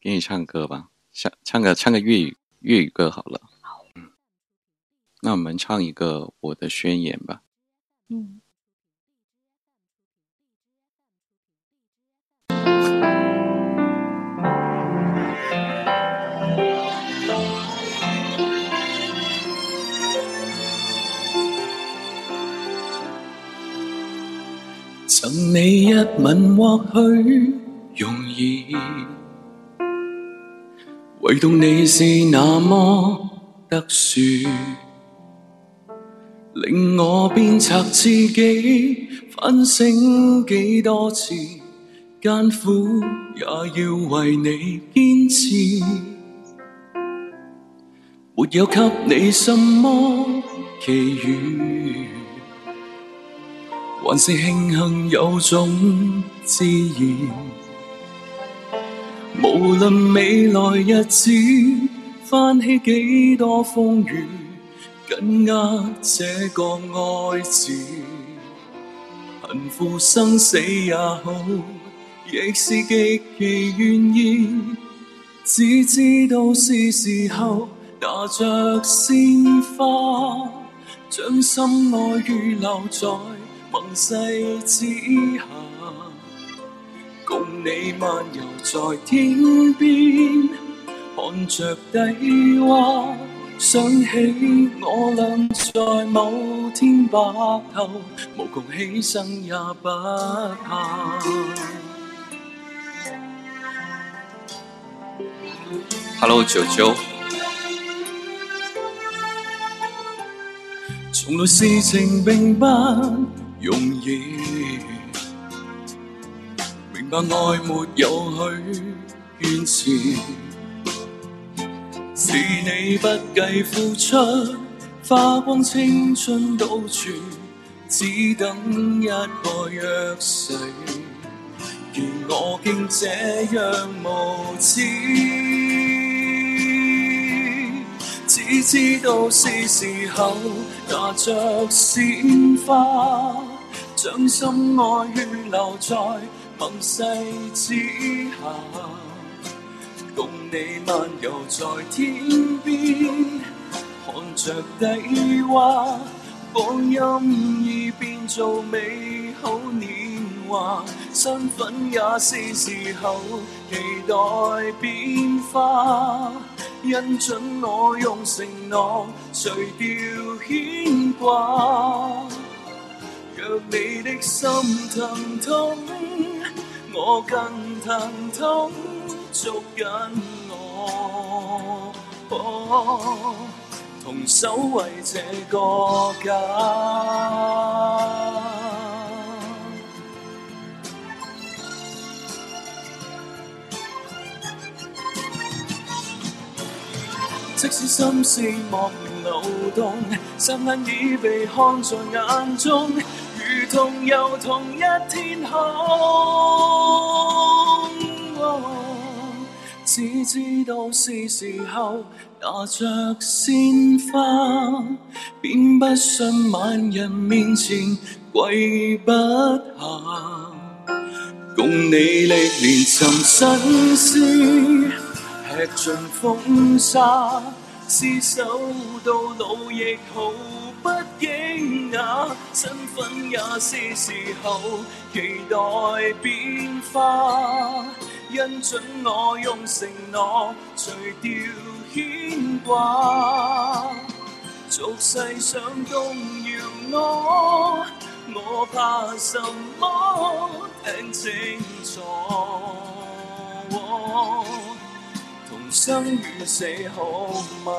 给你唱歌吧，唱唱个唱个粤语粤语歌好了。好，嗯，那我们唱一个《我的宣言》吧。嗯。赠你一吻或许容易，唯独你是那么特殊，令我鞭策自己反省几多次，艰苦也要为你坚持。没有给你什么奇遇。还是庆幸有种自然，无论未来日子翻起几多风雨，紧握这个爱字，贫富生死也好，亦是极其愿意。只知道是时候拿着鲜花，将心爱预留在。盟誓之下，共你漫游在天边，看着低洼，想起我俩在某天白头，无穷牺牲也不怕。Hello，九九。从来事情并不。容易明白爱没有去坚持，是你不计付出，花光青春到处，只等一个约誓，而我竟这样无知，只知道是时候拿着鲜花。将心爱预留在盟誓之下，共你漫游在天边，看着低洼，光阴已变做美好年华，身份也是时候期待变化，因准我用承诺除掉牵挂。若你的心疼痛，我更疼痛，捉紧我，同守卫这个家。即使心思莫名流动，双眼已被看在眼中。如同游同一天空，知道是时候拿着鲜花，便不信万人面前跪不下。共你历练寻新思，吃尽风沙，厮守到老亦好。不惊讶，身份也是时候期待变化，因准我用承诺除掉牵挂，俗世想动摇我，我怕什么？听清楚，同生与死好吗？